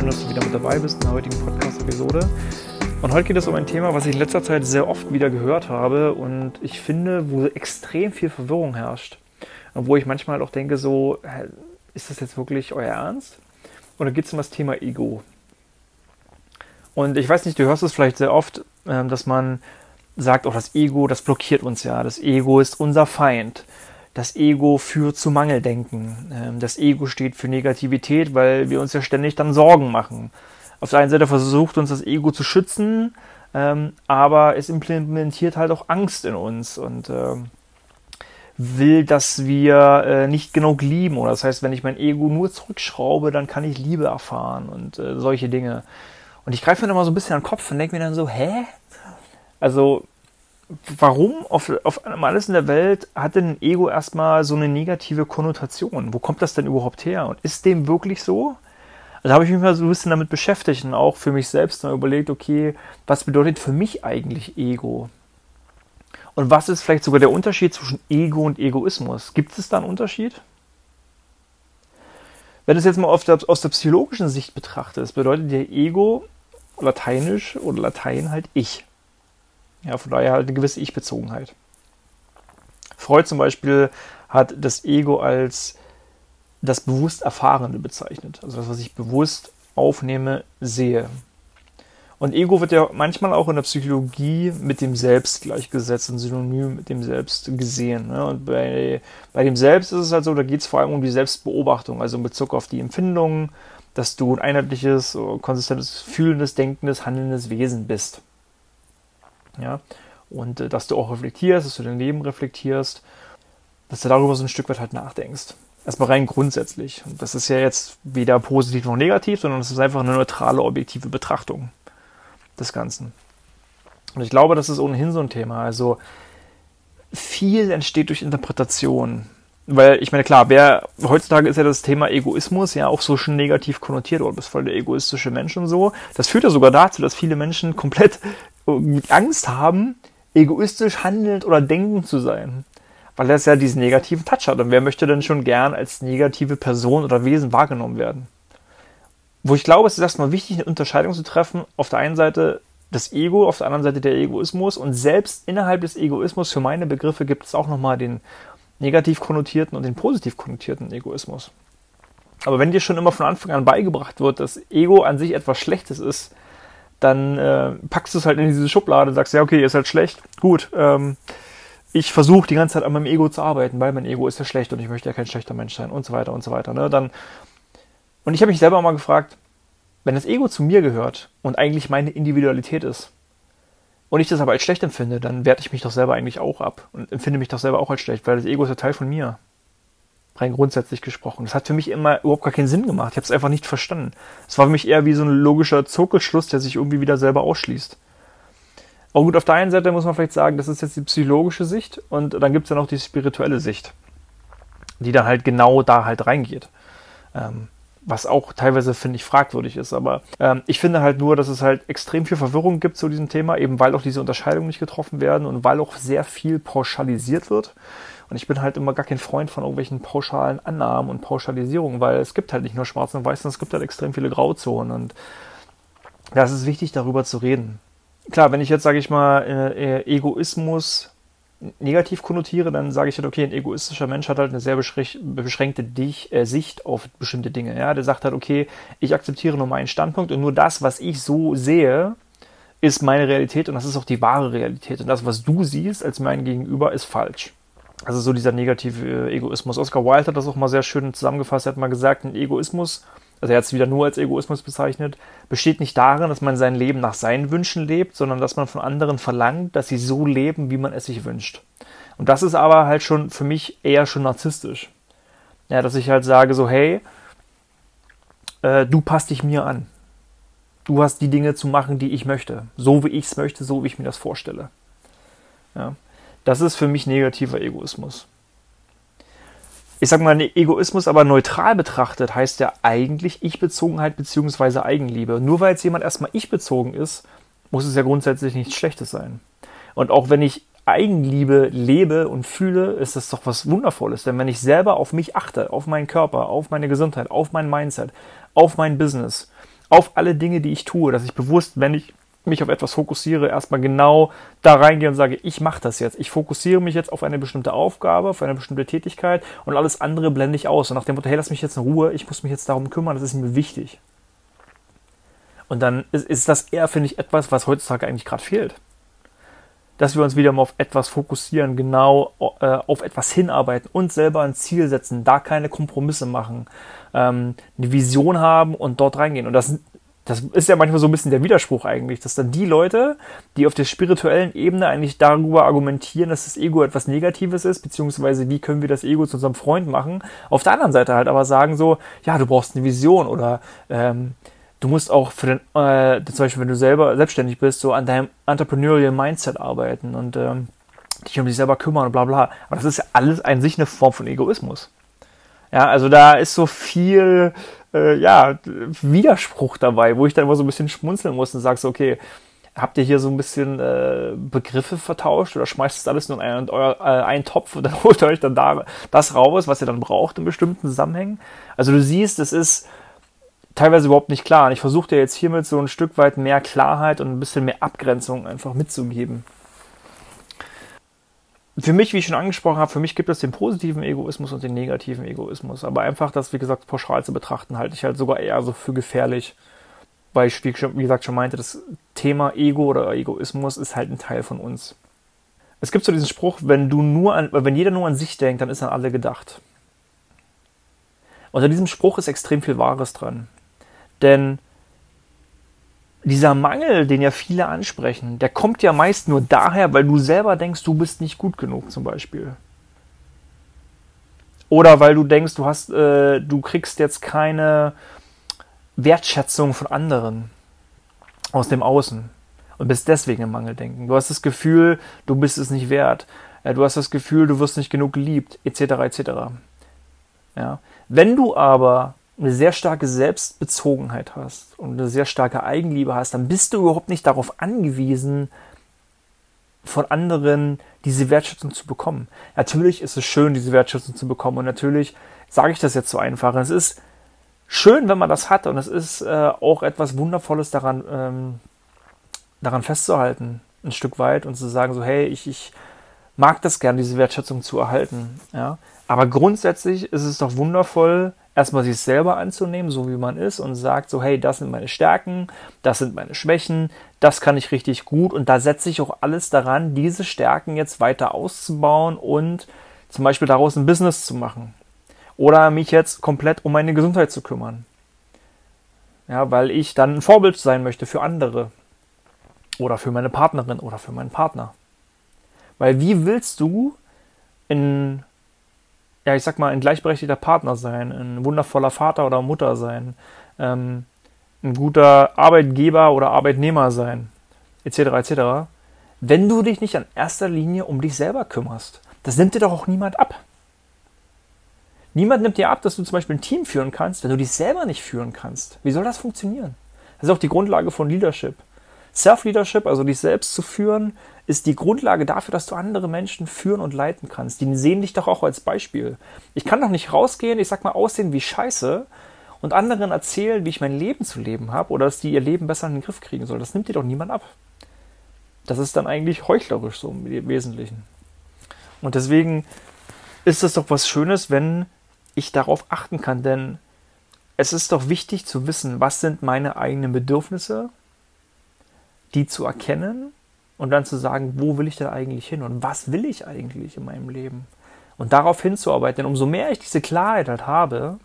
Schön, dass du wieder mit dabei bist in der heutigen Podcast-Episode. Und heute geht es um ein Thema, was ich in letzter Zeit sehr oft wieder gehört habe und ich finde, wo extrem viel Verwirrung herrscht. Und wo ich manchmal auch denke, so, ist das jetzt wirklich euer Ernst? Oder geht es um das Thema Ego? Und ich weiß nicht, du hörst es vielleicht sehr oft, ähm, dass man sagt, oh, das Ego, das blockiert uns ja. Das Ego ist unser Feind. Das Ego führt zu Mangeldenken. Ähm, das Ego steht für Negativität, weil wir uns ja ständig dann Sorgen machen. Auf der einen Seite versucht uns das Ego zu schützen, ähm, aber es implementiert halt auch Angst in uns und will, dass wir äh, nicht genug lieben. Oder das heißt, wenn ich mein Ego nur zurückschraube, dann kann ich Liebe erfahren und äh, solche Dinge. Und ich greife mir dann mal so ein bisschen an den Kopf und denke mir dann so, hä? Also, warum auf, auf alles in der Welt hat denn Ego erstmal so eine negative Konnotation? Wo kommt das denn überhaupt her? Und ist dem wirklich so? Also habe ich mich mal so ein bisschen damit beschäftigt und auch für mich selbst mal überlegt, okay, was bedeutet für mich eigentlich Ego? Und was ist vielleicht sogar der Unterschied zwischen Ego und Egoismus? Gibt es da einen Unterschied? Wenn du es jetzt mal der, aus der psychologischen Sicht betrachtest, bedeutet der Ego lateinisch oder Latein halt ich. Ja, von daher halt eine gewisse Ich-Bezogenheit. Freud zum Beispiel hat das Ego als das bewusst Erfahrene bezeichnet. Also das, was ich bewusst aufnehme, sehe. Und Ego wird ja manchmal auch in der Psychologie mit dem Selbst gleichgesetzt und synonym mit dem Selbst gesehen. Ne? Und bei, bei dem Selbst ist es halt so, da geht es vor allem um die Selbstbeobachtung, also in Bezug auf die Empfindungen, dass du ein einheitliches, konsistentes, fühlendes, denkendes, handelndes Wesen bist. Ja, und äh, dass du auch reflektierst, dass du dein Leben reflektierst, dass du darüber so ein Stück weit halt nachdenkst. Erstmal rein grundsätzlich. Und das ist ja jetzt weder positiv noch negativ, sondern es ist einfach eine neutrale, objektive Betrachtung des Ganzen. Und ich glaube, das ist ohnehin so ein Thema. Also viel entsteht durch Interpretation. Weil ich meine, klar, wer heutzutage ist ja das Thema Egoismus ja auch so schon negativ konnotiert, oder bist voll der egoistische Mensch und so. Das führt ja sogar dazu, dass viele Menschen komplett Angst haben, egoistisch handelnd oder denkend zu sein. Weil das ja diesen negativen Touch hat. Und wer möchte denn schon gern als negative Person oder Wesen wahrgenommen werden? Wo ich glaube, es ist erstmal wichtig, eine Unterscheidung zu treffen. Auf der einen Seite das Ego, auf der anderen Seite der Egoismus. Und selbst innerhalb des Egoismus, für meine Begriffe, gibt es auch nochmal den negativ konnotierten und den positiv konnotierten Egoismus. Aber wenn dir schon immer von Anfang an beigebracht wird, dass Ego an sich etwas Schlechtes ist, dann äh, packst du es halt in diese Schublade und sagst, ja, okay, ist halt schlecht, gut, ähm, ich versuche die ganze Zeit an meinem Ego zu arbeiten, weil mein Ego ist ja schlecht und ich möchte ja kein schlechter Mensch sein und so weiter und so weiter. Ne? Dann, und ich habe mich selber mal gefragt, wenn das Ego zu mir gehört und eigentlich meine Individualität ist und ich das aber als schlecht empfinde, dann werte ich mich doch selber eigentlich auch ab und empfinde mich doch selber auch als schlecht, weil das Ego ist ja Teil von mir rein grundsätzlich gesprochen. Das hat für mich immer überhaupt gar keinen Sinn gemacht. Ich habe es einfach nicht verstanden. Es war für mich eher wie so ein logischer Zirkelschluss, der sich irgendwie wieder selber ausschließt. Aber gut, auf der einen Seite muss man vielleicht sagen, das ist jetzt die psychologische Sicht und dann gibt es ja noch die spirituelle Sicht, die dann halt genau da halt reingeht. Ähm, was auch teilweise, finde ich, fragwürdig ist. Aber ähm, ich finde halt nur, dass es halt extrem viel Verwirrung gibt zu diesem Thema, eben weil auch diese Unterscheidungen nicht getroffen werden und weil auch sehr viel pauschalisiert wird. Und ich bin halt immer gar kein Freund von irgendwelchen pauschalen Annahmen und Pauschalisierungen, weil es gibt halt nicht nur Schwarz und Weiß, sondern es gibt halt extrem viele Grauzonen. Und es ist wichtig, darüber zu reden. Klar, wenn ich jetzt, sage ich mal, äh, Egoismus negativ konnotiere, dann sage ich halt, okay, ein egoistischer Mensch hat halt eine sehr beschränkte Dich, äh, Sicht auf bestimmte Dinge. Ja, der sagt halt, okay, ich akzeptiere nur meinen Standpunkt und nur das, was ich so sehe, ist meine Realität und das ist auch die wahre Realität. Und das, was du siehst als mein Gegenüber, ist falsch. Also so dieser negative Egoismus. Oscar Wilde hat das auch mal sehr schön zusammengefasst. Er hat mal gesagt, ein Egoismus, also er hat es wieder nur als Egoismus bezeichnet, besteht nicht darin, dass man sein Leben nach seinen Wünschen lebt, sondern dass man von anderen verlangt, dass sie so leben, wie man es sich wünscht. Und das ist aber halt schon für mich eher schon narzisstisch. Ja, dass ich halt sage so, hey, äh, du passt dich mir an. Du hast die Dinge zu machen, die ich möchte. So wie ich es möchte, so wie ich mir das vorstelle. Ja. Das ist für mich negativer Egoismus. Ich sag mal, Egoismus aber neutral betrachtet heißt ja eigentlich Ich-Bezogenheit bzw. Eigenliebe. Nur weil jetzt jemand erstmal Ich-bezogen ist, muss es ja grundsätzlich nichts Schlechtes sein. Und auch wenn ich Eigenliebe lebe und fühle, ist das doch was Wundervolles. Denn wenn ich selber auf mich achte, auf meinen Körper, auf meine Gesundheit, auf mein Mindset, auf mein Business, auf alle Dinge, die ich tue, dass ich bewusst, wenn ich mich auf etwas fokussiere, erstmal genau da reingehe und sage, ich mache das jetzt. Ich fokussiere mich jetzt auf eine bestimmte Aufgabe, auf eine bestimmte Tätigkeit und alles andere blende ich aus. Und nach dem Motto, hey, lass mich jetzt in Ruhe, ich muss mich jetzt darum kümmern, das ist mir wichtig. Und dann ist, ist das eher, finde ich, etwas, was heutzutage eigentlich gerade fehlt. Dass wir uns wieder mal auf etwas fokussieren, genau äh, auf etwas hinarbeiten, und selber ein Ziel setzen, da keine Kompromisse machen, ähm, eine Vision haben und dort reingehen. Und das das ist ja manchmal so ein bisschen der Widerspruch eigentlich, dass dann die Leute, die auf der spirituellen Ebene eigentlich darüber argumentieren, dass das Ego etwas Negatives ist, beziehungsweise wie können wir das Ego zu unserem Freund machen, auf der anderen Seite halt aber sagen so, ja, du brauchst eine Vision oder ähm, du musst auch für den, äh, zum Beispiel, wenn du selber selbstständig bist, so an deinem entrepreneurial Mindset arbeiten und ähm, dich um dich selber kümmern und bla bla. Aber das ist ja alles an sich eine Form von Egoismus. Ja, also da ist so viel äh, ja, Widerspruch dabei, wo ich dann immer so ein bisschen schmunzeln muss und sagst, so, okay, habt ihr hier so ein bisschen äh, Begriffe vertauscht oder schmeißt es alles nur in einen, euer, äh, einen Topf und dann holt ihr euch dann da das raus, was ihr dann braucht in bestimmten Zusammenhängen? Also du siehst, es ist teilweise überhaupt nicht klar. Und ich versuche dir jetzt hiermit so ein Stück weit mehr Klarheit und ein bisschen mehr Abgrenzung einfach mitzugeben für mich, wie ich schon angesprochen habe, für mich gibt es den positiven Egoismus und den negativen Egoismus. Aber einfach das, wie gesagt, pauschal zu betrachten, halte ich halt sogar eher so für gefährlich. Weil ich, wie gesagt, schon meinte, das Thema Ego oder Egoismus ist halt ein Teil von uns. Es gibt so diesen Spruch, wenn du nur an, wenn jeder nur an sich denkt, dann ist an alle gedacht. Unter diesem Spruch ist extrem viel Wahres dran. Denn dieser Mangel, den ja viele ansprechen, der kommt ja meist nur daher, weil du selber denkst, du bist nicht gut genug, zum Beispiel. Oder weil du denkst, du hast, äh, du kriegst jetzt keine Wertschätzung von anderen aus dem Außen und bist deswegen im Mangeldenken. Du hast das Gefühl, du bist es nicht wert. Äh, du hast das Gefühl, du wirst nicht genug geliebt, etc. etc. Ja. Wenn du aber eine sehr starke Selbstbezogenheit hast und eine sehr starke Eigenliebe hast, dann bist du überhaupt nicht darauf angewiesen, von anderen diese Wertschätzung zu bekommen. Natürlich ist es schön, diese Wertschätzung zu bekommen und natürlich sage ich das jetzt so einfach. Es ist schön, wenn man das hat und es ist äh, auch etwas Wundervolles daran, ähm, daran festzuhalten, ein Stück weit und zu sagen so, hey, ich, ich mag das gern, diese Wertschätzung zu erhalten. Ja? Aber grundsätzlich ist es doch wundervoll, erstmal sich selber anzunehmen, so wie man ist und sagt so, hey, das sind meine Stärken, das sind meine Schwächen, das kann ich richtig gut und da setze ich auch alles daran, diese Stärken jetzt weiter auszubauen und zum Beispiel daraus ein Business zu machen oder mich jetzt komplett um meine Gesundheit zu kümmern. Ja, weil ich dann ein Vorbild sein möchte für andere oder für meine Partnerin oder für meinen Partner. Weil wie willst du in ja, ich sag mal, ein gleichberechtigter Partner sein, ein wundervoller Vater oder Mutter sein, ähm, ein guter Arbeitgeber oder Arbeitnehmer sein, etc., etc., wenn du dich nicht an erster Linie um dich selber kümmerst. Das nimmt dir doch auch niemand ab. Niemand nimmt dir ab, dass du zum Beispiel ein Team führen kannst, wenn du dich selber nicht führen kannst. Wie soll das funktionieren? Das ist auch die Grundlage von Leadership. Self-Leadership, also dich selbst zu führen, ist die Grundlage dafür, dass du andere Menschen führen und leiten kannst. Die sehen dich doch auch als Beispiel. Ich kann doch nicht rausgehen, ich sag mal, aussehen wie Scheiße und anderen erzählen, wie ich mein Leben zu leben habe oder dass die ihr Leben besser in den Griff kriegen sollen. Das nimmt dir doch niemand ab. Das ist dann eigentlich heuchlerisch so im Wesentlichen. Und deswegen ist es doch was Schönes, wenn ich darauf achten kann, denn es ist doch wichtig zu wissen, was sind meine eigenen Bedürfnisse die zu erkennen und dann zu sagen, wo will ich denn eigentlich hin und was will ich eigentlich in meinem Leben? Und darauf hinzuarbeiten. Denn umso mehr ich diese Klarheit halt habe,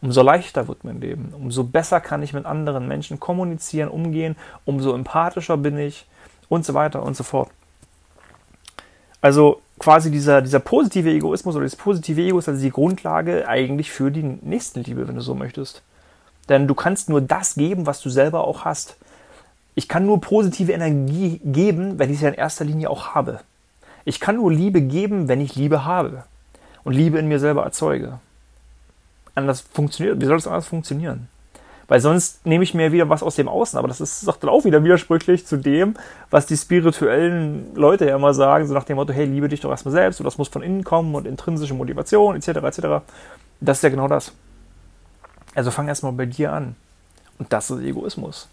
umso leichter wird mein Leben. Umso besser kann ich mit anderen Menschen kommunizieren, umgehen, umso empathischer bin ich und so weiter und so fort. Also quasi dieser, dieser positive Egoismus oder das positive Ego ist also die Grundlage eigentlich für die Nächstenliebe, wenn du so möchtest. Denn du kannst nur das geben, was du selber auch hast. Ich kann nur positive Energie geben, wenn ich sie in erster Linie auch habe. Ich kann nur Liebe geben, wenn ich Liebe habe und Liebe in mir selber erzeuge. Anders funktioniert, wie soll das anders funktionieren? Weil sonst nehme ich mir wieder was aus dem Außen. Aber das ist doch dann auch wieder widersprüchlich zu dem, was die spirituellen Leute ja immer sagen, so nach dem Motto, hey, liebe dich doch erstmal selbst und das muss von innen kommen und intrinsische Motivation etc. etc. Das ist ja genau das. Also fang erstmal bei dir an. Und das ist Egoismus.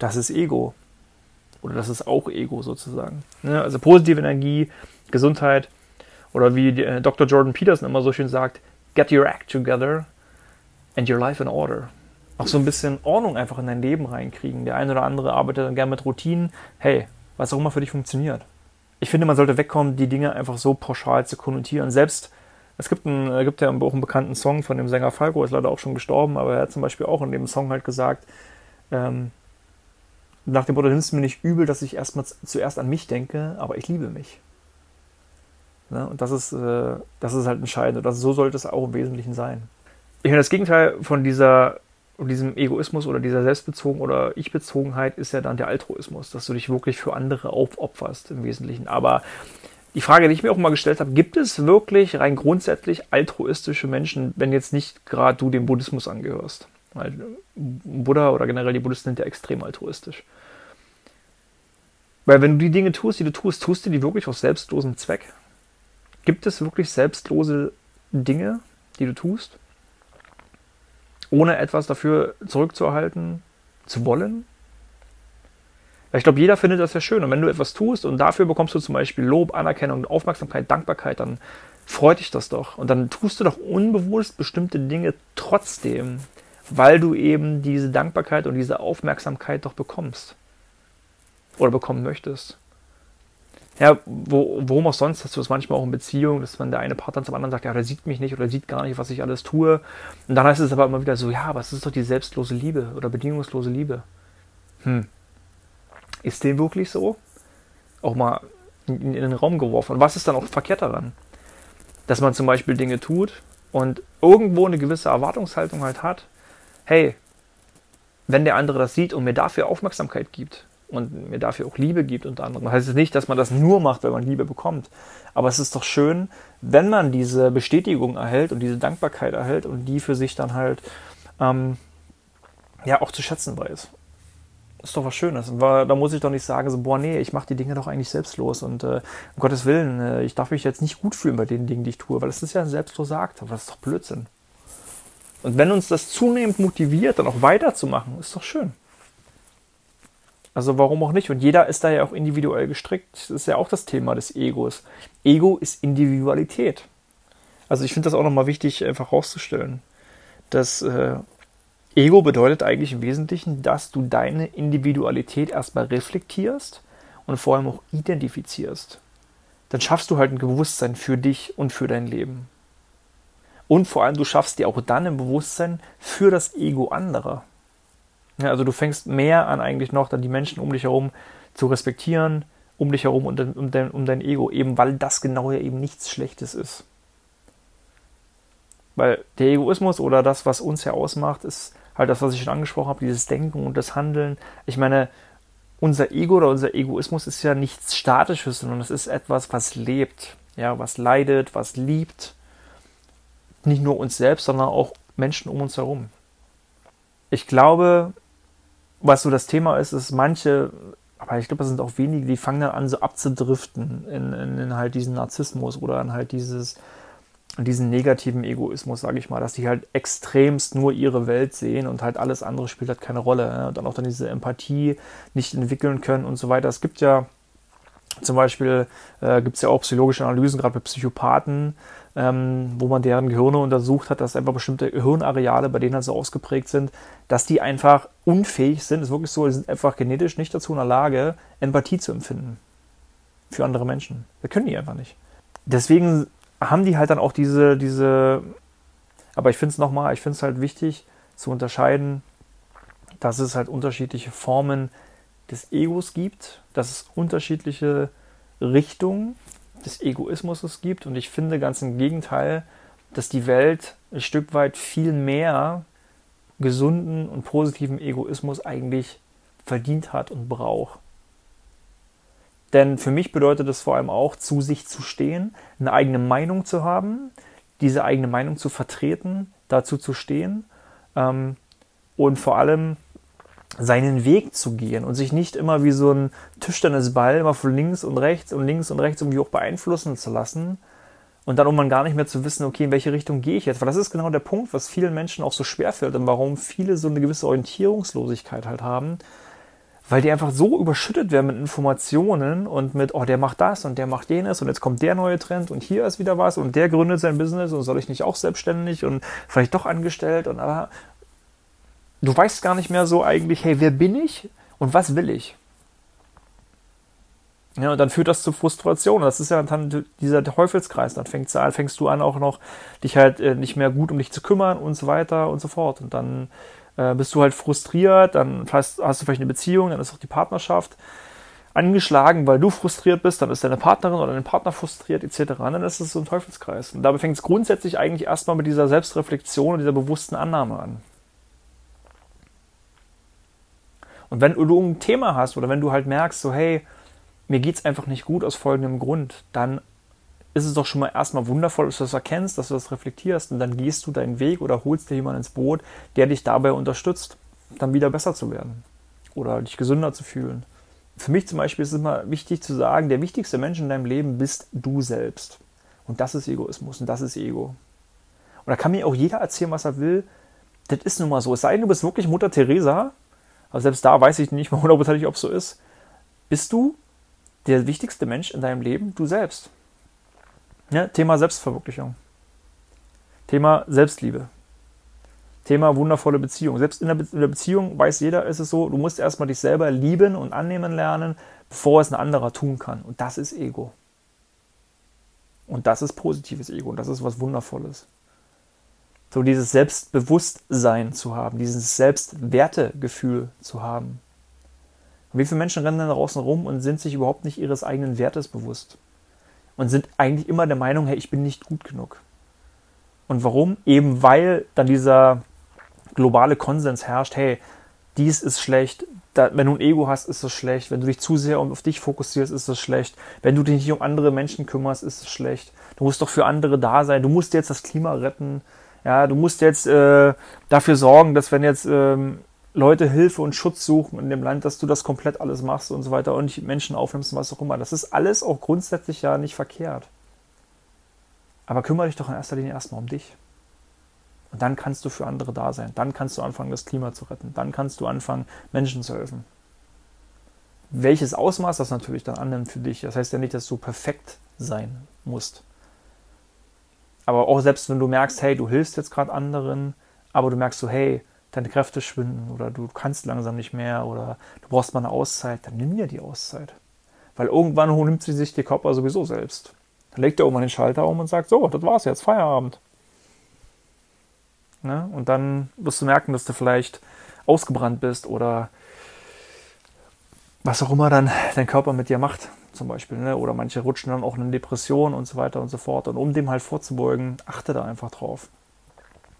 Das ist Ego. Oder das ist auch Ego sozusagen. Ne? Also positive Energie, Gesundheit oder wie äh, Dr. Jordan Peterson immer so schön sagt, get your act together and your life in order. Auch so ein bisschen Ordnung einfach in dein Leben reinkriegen. Der eine oder andere arbeitet dann gerne mit Routinen. Hey, was auch immer für dich funktioniert. Ich finde, man sollte wegkommen, die Dinge einfach so pauschal zu konnotieren. Selbst, es gibt, ein, es gibt ja auch einen bekannten Song von dem Sänger Falco, ist leider auch schon gestorben, aber er hat zum Beispiel auch in dem Song halt gesagt, ähm, nach dem Motto, nimmst du mir nicht übel, dass ich erstmal zuerst an mich denke, aber ich liebe mich. Ne? Und das ist, äh, das ist halt entscheidend. Und das, so sollte es auch im Wesentlichen sein. Ich meine, das Gegenteil von dieser, diesem Egoismus oder dieser Selbstbezogen oder Ich-Bezogenheit ist ja dann der Altruismus, dass du dich wirklich für andere aufopferst im Wesentlichen. Aber die Frage, die ich mir auch mal gestellt habe, gibt es wirklich rein grundsätzlich altruistische Menschen, wenn jetzt nicht gerade du dem Buddhismus angehörst? Weil Buddha oder generell die Buddhisten sind ja extrem altruistisch. Weil wenn du die Dinge tust, die du tust, tust du die wirklich aus selbstlosem Zweck? Gibt es wirklich selbstlose Dinge, die du tust, ohne etwas dafür zurückzuerhalten, zu wollen? Ich glaube, jeder findet das ja schön. Und wenn du etwas tust und dafür bekommst du zum Beispiel Lob, Anerkennung, Aufmerksamkeit, Dankbarkeit, dann freut dich das doch. Und dann tust du doch unbewusst bestimmte Dinge trotzdem, weil du eben diese Dankbarkeit und diese Aufmerksamkeit doch bekommst. Oder bekommen möchtest. Ja, wo, worum auch sonst hast du das manchmal auch in Beziehungen, dass man der eine Partner zum anderen sagt, ja, der sieht mich nicht oder sieht gar nicht, was ich alles tue. Und dann heißt es aber immer wieder so, ja, aber es ist doch die selbstlose Liebe oder bedingungslose Liebe. Hm. Ist dem wirklich so? Auch mal in, in den Raum geworfen. Und was ist dann auch verkehrt daran? Dass man zum Beispiel Dinge tut und irgendwo eine gewisse Erwartungshaltung halt hat, hey, wenn der andere das sieht und mir dafür Aufmerksamkeit gibt, und mir dafür auch Liebe gibt unter anderem. Das heißt jetzt nicht, dass man das nur macht, wenn man Liebe bekommt. Aber es ist doch schön, wenn man diese Bestätigung erhält und diese Dankbarkeit erhält und die für sich dann halt ähm, ja auch zu schätzen weiß. Ist doch was Schönes. Da muss ich doch nicht sagen, so, boah, nee, ich mache die Dinge doch eigentlich selbstlos und äh, um Gottes Willen, äh, ich darf mich jetzt nicht gut fühlen bei den Dingen, die ich tue, weil das ist ja ein selbstloser Akt, aber das ist doch Blödsinn. Und wenn uns das zunehmend motiviert, dann auch weiterzumachen, ist doch schön. Also warum auch nicht? Und jeder ist da ja auch individuell gestrickt. Das ist ja auch das Thema des Egos. Ego ist Individualität. Also ich finde das auch nochmal wichtig, einfach herauszustellen. Das äh, Ego bedeutet eigentlich im Wesentlichen, dass du deine Individualität erstmal reflektierst und vor allem auch identifizierst. Dann schaffst du halt ein Bewusstsein für dich und für dein Leben. Und vor allem, du schaffst dir auch dann ein Bewusstsein für das Ego anderer. Ja, also du fängst mehr an eigentlich noch dann die Menschen um dich herum zu respektieren, um dich herum und um dein, um dein Ego, eben weil das genau ja eben nichts Schlechtes ist. Weil der Egoismus oder das, was uns ja ausmacht, ist halt das, was ich schon angesprochen habe, dieses Denken und das Handeln. Ich meine, unser Ego oder unser Egoismus ist ja nichts Statisches, sondern es ist etwas, was lebt, ja, was leidet, was liebt. Nicht nur uns selbst, sondern auch Menschen um uns herum. Ich glaube, was so das Thema ist, ist manche, aber ich glaube, das sind auch wenige, die fangen dann an, so abzudriften in, in, in halt diesen Narzissmus oder in halt dieses, diesen negativen Egoismus, sage ich mal, dass die halt extremst nur ihre Welt sehen und halt alles andere spielt halt keine Rolle. Ne? Und dann auch dann diese Empathie nicht entwickeln können und so weiter. Es gibt ja zum Beispiel, äh, gibt es ja auch psychologische Analysen, gerade bei Psychopathen, ähm, wo man deren Gehirne untersucht hat, dass einfach bestimmte Hirnareale bei denen halt so ausgeprägt sind, dass die einfach unfähig sind, ist wirklich so, die sind einfach genetisch nicht dazu in der Lage, Empathie zu empfinden für andere Menschen. Das können die einfach nicht. Deswegen haben die halt dann auch diese, diese, aber ich finde es nochmal, ich finde es halt wichtig zu unterscheiden, dass es halt unterschiedliche Formen des Egos gibt, dass es unterschiedliche Richtungen des Egoismus gibt. Und ich finde ganz im Gegenteil, dass die Welt ein Stück weit viel mehr gesunden und positiven Egoismus eigentlich verdient hat und braucht. Denn für mich bedeutet es vor allem auch, zu sich zu stehen, eine eigene Meinung zu haben, diese eigene Meinung zu vertreten, dazu zu stehen ähm, und vor allem seinen Weg zu gehen und sich nicht immer wie so ein Tischtennisball immer von links und rechts und links und rechts irgendwie auch beeinflussen zu lassen und dann irgendwann gar nicht mehr zu wissen, okay, in welche Richtung gehe ich jetzt? Weil das ist genau der Punkt, was vielen Menschen auch so schwer fällt und warum viele so eine gewisse Orientierungslosigkeit halt haben, weil die einfach so überschüttet werden mit Informationen und mit, oh, der macht das und der macht jenes und jetzt kommt der neue Trend und hier ist wieder was und der gründet sein Business und soll ich nicht auch selbstständig und vielleicht doch angestellt und aber du weißt gar nicht mehr so eigentlich, hey, wer bin ich und was will ich? Ja, und dann führt das zu Frustration. Das ist ja dann dieser Teufelskreis. Dann fängst du, an, fängst du an, auch noch dich halt äh, nicht mehr gut um dich zu kümmern und so weiter und so fort. Und dann äh, bist du halt frustriert, dann hast, hast du vielleicht eine Beziehung, dann ist auch die Partnerschaft angeschlagen, weil du frustriert bist, dann ist deine Partnerin oder dein Partner frustriert, etc. Und dann ist es so ein Teufelskreis. Und dabei fängt es grundsätzlich eigentlich erstmal mit dieser Selbstreflexion und dieser bewussten Annahme an. Und wenn du ein Thema hast oder wenn du halt merkst, so hey, mir geht es einfach nicht gut aus folgendem Grund, dann ist es doch schon mal erstmal wundervoll, dass du das erkennst, dass du das reflektierst und dann gehst du deinen Weg oder holst dir jemanden ins Boot, der dich dabei unterstützt, dann wieder besser zu werden oder dich gesünder zu fühlen. Für mich zum Beispiel ist es immer wichtig zu sagen, der wichtigste Mensch in deinem Leben bist du selbst. Und das ist Egoismus und das ist Ego. Und da kann mir auch jeder erzählen, was er will. Das ist nun mal so. Es sei denn, du bist wirklich Mutter Teresa, aber selbst da weiß ich nicht mal hundertprozentig, ob es so ist. Bist du der wichtigste Mensch in deinem Leben du selbst. Ja, Thema Selbstverwirklichung. Thema Selbstliebe. Thema wundervolle Beziehung. Selbst in der, Be in der, Beziehung weiß jeder, ist es so, du musst erstmal dich selber lieben und annehmen lernen, bevor es ein anderer tun kann. Und das ist Ego. Und das ist positives Ego und das ist was Wundervolles. So dieses Selbstbewusstsein zu haben, dieses Selbstwertegefühl zu haben. Und wie viele Menschen rennen da draußen rum und sind sich überhaupt nicht ihres eigenen Wertes bewusst? Und sind eigentlich immer der Meinung, hey, ich bin nicht gut genug. Und warum? Eben weil dann dieser globale Konsens herrscht, hey, dies ist schlecht, wenn du ein Ego hast, ist das schlecht, wenn du dich zu sehr auf dich fokussierst, ist das schlecht, wenn du dich nicht um andere Menschen kümmerst, ist das schlecht, du musst doch für andere da sein, du musst jetzt das Klima retten, ja, du musst jetzt äh, dafür sorgen, dass wenn jetzt ähm, Leute Hilfe und Schutz suchen in dem Land, dass du das komplett alles machst und so weiter und nicht Menschen aufnimmst und was auch immer. Das ist alles auch grundsätzlich ja nicht verkehrt. Aber kümmere dich doch in erster Linie erstmal um dich. Und dann kannst du für andere da sein. Dann kannst du anfangen, das Klima zu retten. Dann kannst du anfangen, Menschen zu helfen. Welches Ausmaß das natürlich dann annimmt für dich, das heißt ja nicht, dass du perfekt sein musst. Aber auch selbst wenn du merkst, hey, du hilfst jetzt gerade anderen, aber du merkst so, hey, deine Kräfte schwinden oder du kannst langsam nicht mehr oder du brauchst mal eine Auszeit, dann nimm dir die Auszeit. Weil irgendwann nimmt sie sich die Körper sowieso selbst. Dann legt er irgendwann den Schalter um und sagt, so, das war's jetzt, Feierabend. Ne? Und dann wirst du merken, dass du vielleicht ausgebrannt bist oder was auch immer dann dein Körper mit dir macht, zum Beispiel. Ne? Oder manche rutschen dann auch in eine Depression und so weiter und so fort. Und um dem halt vorzubeugen, achte da einfach drauf.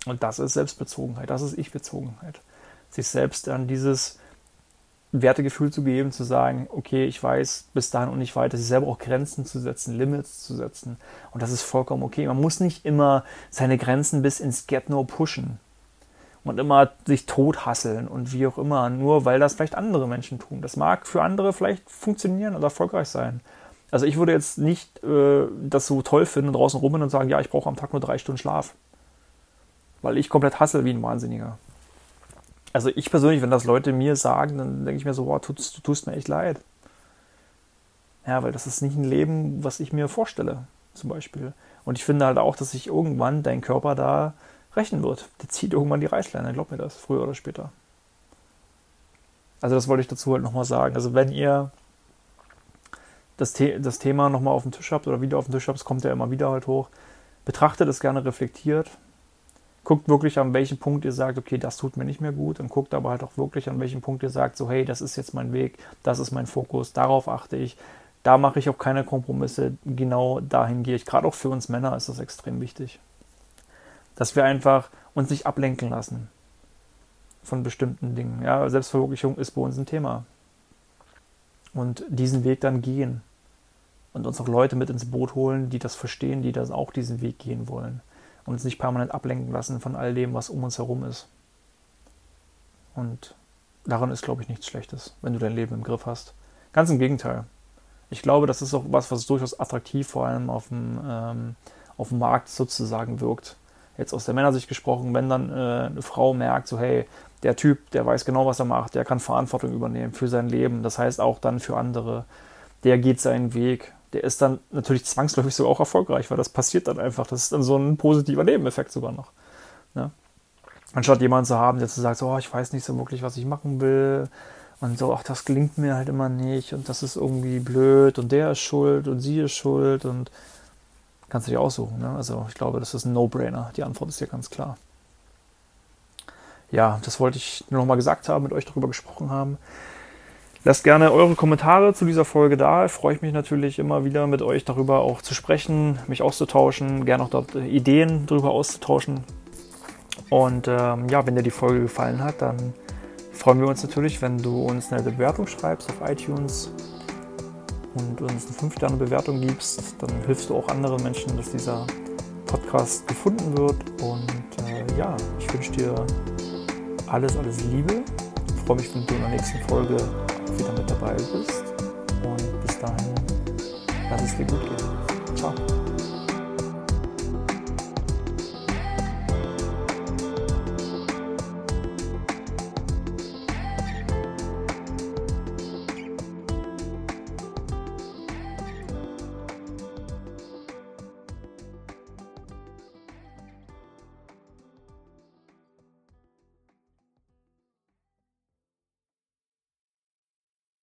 Und das ist Selbstbezogenheit, das ist Ich-Bezogenheit. Sich selbst an dieses Wertegefühl zu geben, zu sagen, okay, ich weiß bis dahin und nicht weiter, sich selber auch Grenzen zu setzen, Limits zu setzen. Und das ist vollkommen okay. Man muss nicht immer seine Grenzen bis ins Get-No pushen und immer sich tothasseln und wie auch immer, nur weil das vielleicht andere Menschen tun. Das mag für andere vielleicht funktionieren oder erfolgreich sein. Also ich würde jetzt nicht äh, das so toll finden, draußen rum und sagen, ja, ich brauche am Tag nur drei Stunden Schlaf weil ich komplett hasse wie ein Wahnsinniger. Also ich persönlich, wenn das Leute mir sagen, dann denke ich mir so, wow, du tust mir echt leid. Ja, weil das ist nicht ein Leben, was ich mir vorstelle, zum Beispiel. Und ich finde halt auch, dass sich irgendwann dein Körper da rächen wird. Der zieht irgendwann die Reißleine, glaub mir das, früher oder später. Also das wollte ich dazu halt nochmal sagen. Also wenn ihr das, The das Thema nochmal auf dem Tisch habt oder wieder auf dem Tisch habt, es kommt ja immer wieder halt hoch, betrachtet es gerne reflektiert, guckt wirklich an welchem Punkt ihr sagt, okay, das tut mir nicht mehr gut und guckt aber halt auch wirklich an welchem Punkt ihr sagt, so hey, das ist jetzt mein Weg, das ist mein Fokus, darauf achte ich, da mache ich auch keine Kompromisse, genau dahin gehe ich. Gerade auch für uns Männer ist das extrem wichtig, dass wir einfach uns nicht ablenken lassen von bestimmten Dingen. Ja, Selbstverwirklichung ist bei uns ein Thema und diesen Weg dann gehen und uns auch Leute mit ins Boot holen, die das verstehen, die das auch diesen Weg gehen wollen und uns nicht permanent ablenken lassen von all dem, was um uns herum ist. Und daran ist, glaube ich, nichts Schlechtes, wenn du dein Leben im Griff hast. Ganz im Gegenteil. Ich glaube, das ist auch was, was durchaus attraktiv vor allem auf dem, ähm, auf dem Markt sozusagen wirkt. Jetzt aus der Männersicht gesprochen, wenn dann äh, eine Frau merkt, so hey, der Typ, der weiß genau, was er macht, der kann Verantwortung übernehmen für sein Leben, das heißt auch dann für andere, der geht seinen Weg, der ist dann natürlich zwangsläufig sogar auch erfolgreich, weil das passiert dann einfach. Das ist dann so ein positiver Nebeneffekt sogar noch. Ja? Anstatt jemanden zu haben, der zu sagt, so, oh, ich weiß nicht so wirklich, was ich machen will. Und so, ach, das gelingt mir halt immer nicht und das ist irgendwie blöd und der ist schuld und sie ist schuld und kannst du dir aussuchen. Ne? Also ich glaube, das ist ein No-Brainer. Die Antwort ist ja ganz klar. Ja, das wollte ich nur noch mal gesagt haben, mit euch darüber gesprochen haben. Lasst gerne eure Kommentare zu dieser Folge da. Freue ich mich natürlich immer wieder mit euch darüber auch zu sprechen, mich auszutauschen, gerne auch dort Ideen darüber auszutauschen. Und ähm, ja, wenn dir die Folge gefallen hat, dann freuen wir uns natürlich, wenn du uns eine Bewertung schreibst auf iTunes und uns eine 5-Sterne-Bewertung gibst. Dann hilfst du auch anderen Menschen, dass dieser Podcast gefunden wird. Und äh, ja, ich wünsche dir alles, alles Liebe. Ich freue mich, wenn du in der nächsten Folge wieder mit dabei bist. Und bis dahin, lass es dir gut gehen.